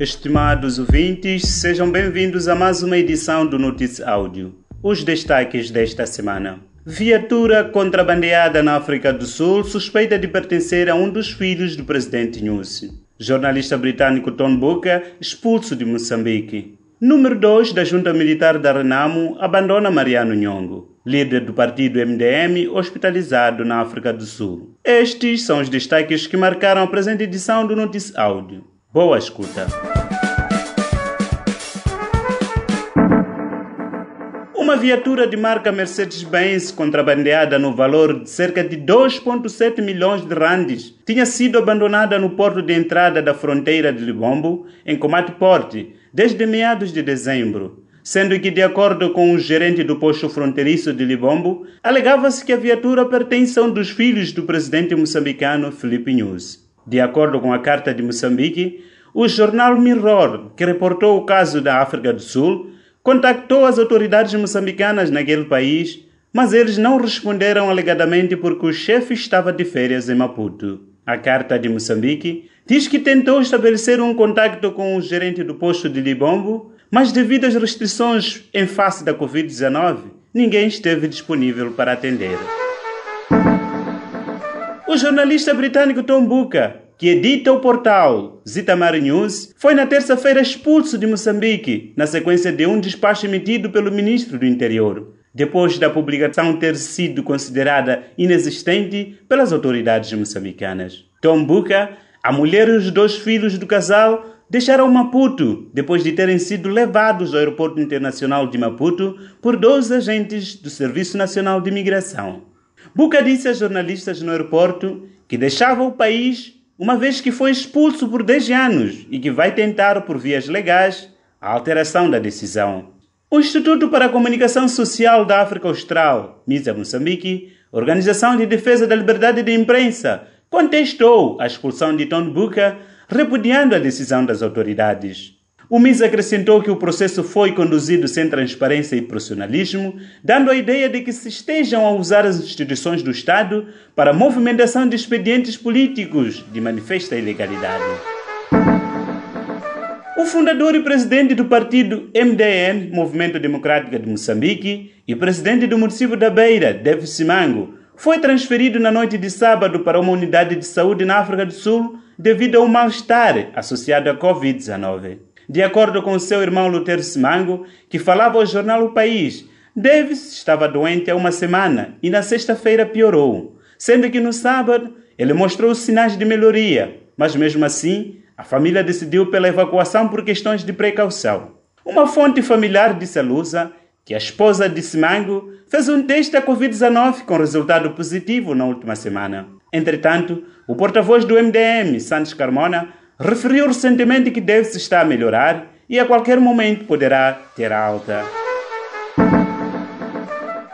Estimados ouvintes, sejam bem-vindos a mais uma edição do Notícia Áudio. Os destaques desta semana. Viatura contrabandeada na África do Sul suspeita de pertencer a um dos filhos do presidente Nyusi. Jornalista britânico Tom Booker expulso de Moçambique. Número 2 da Junta Militar da Renamo abandona Mariano Nhongo, líder do partido MDM, hospitalizado na África do Sul. Estes são os destaques que marcaram a presente edição do Notícia Áudio. Boa escuta! Uma viatura de marca Mercedes-Benz contrabandeada no valor de cerca de 2,7 milhões de randes tinha sido abandonada no porto de entrada da fronteira de Libombo, em Comate Porte, desde meados de dezembro, sendo que, de acordo com o gerente do posto fronteiriço de Libombo, alegava-se que a viatura pertence a um dos filhos do presidente moçambicano Felipe News. De acordo com a Carta de Moçambique, o jornal Mirror, que reportou o caso da África do Sul, contactou as autoridades moçambicanas naquele país, mas eles não responderam alegadamente porque o chefe estava de férias em Maputo. A Carta de Moçambique diz que tentou estabelecer um contato com o gerente do posto de Libombo, mas devido às restrições em face da Covid-19, ninguém esteve disponível para atender. O jornalista britânico Tom Buca, que edita o portal Zitamar News, foi na terça-feira expulso de Moçambique, na sequência de um despacho emitido pelo ministro do Interior, depois da publicação ter sido considerada inexistente pelas autoridades moçambicanas. Tom Buca, a mulher e os dois filhos do casal deixaram Maputo depois de terem sido levados ao Aeroporto Internacional de Maputo por dois agentes do Serviço Nacional de Imigração. Buca disse a jornalistas no aeroporto que deixava o país uma vez que foi expulso por 10 anos e que vai tentar, por vias legais, a alteração da decisão. O Instituto para a Comunicação Social da África Austral, MISA Moçambique, Organização de Defesa da Liberdade de Imprensa, contestou a expulsão de Tom Buca, repudiando a decisão das autoridades. O MIS acrescentou que o processo foi conduzido sem transparência e profissionalismo, dando a ideia de que se estejam a usar as instituições do Estado para a movimentação de expedientes políticos de manifesta ilegalidade. O fundador e presidente do partido MDN, Movimento Democrático de Moçambique, e presidente do município da Beira, Dev Simango, foi transferido na noite de sábado para uma unidade de saúde na África do Sul devido ao mal-estar associado à Covid-19. De acordo com seu irmão Lutero Simango, que falava ao jornal O País, Davis estava doente há uma semana e na sexta-feira piorou, sendo que no sábado ele mostrou sinais de melhoria, mas mesmo assim a família decidiu pela evacuação por questões de precaução. Uma fonte familiar disse à Lusa que a esposa de Simango fez um teste da Covid-19 com resultado positivo na última semana. Entretanto, o porta-voz do MDM, Santos Carmona, referiu recentemente que deve-se estar a melhorar e a qualquer momento poderá ter alta.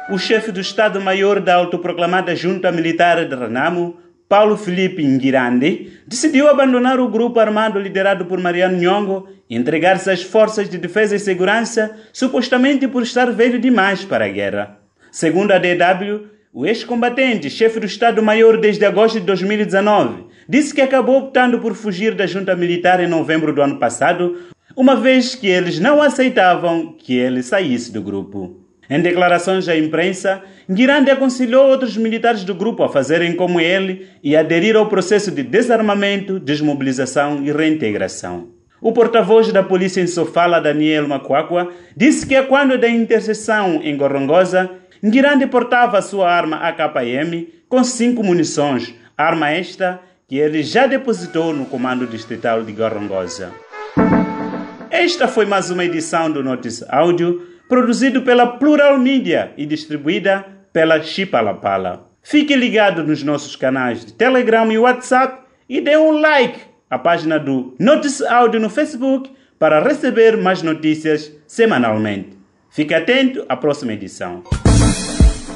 O chefe do Estado-Maior da autoproclamada Junta Militar de Renamo, Paulo Felipe Ngirande, decidiu abandonar o grupo armado liderado por Mariano Nhongo e entregar-se às forças de defesa e segurança, supostamente por estar velho demais para a guerra. Segundo a DW, o ex-combatente, chefe do Estado-Maior desde agosto de 2019, disse que acabou optando por fugir da junta militar em novembro do ano passado, uma vez que eles não aceitavam que ele saísse do grupo. Em declarações à imprensa, Guirande aconselhou outros militares do grupo a fazerem como ele e aderir ao processo de desarmamento, desmobilização e reintegração. O porta-voz da polícia em Sofala, Daniel Macuacua, disse que quando da interseção em Gorongosa, Guirande portava sua arma AKM com cinco munições, arma esta que ele já depositou no Comando Distrital de Gorongosa. Esta foi mais uma edição do Notice Áudio, produzido pela Plural Media e distribuída pela Chipalapala. Fique ligado nos nossos canais de Telegram e WhatsApp e dê um like à página do Notice Áudio no Facebook para receber mais notícias semanalmente. Fique atento à próxima edição.